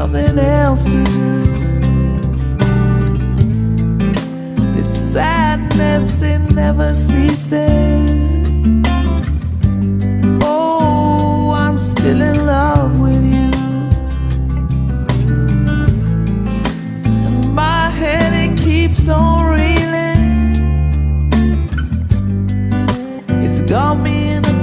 something else to do. This sadness, it never ceases. Dumb in the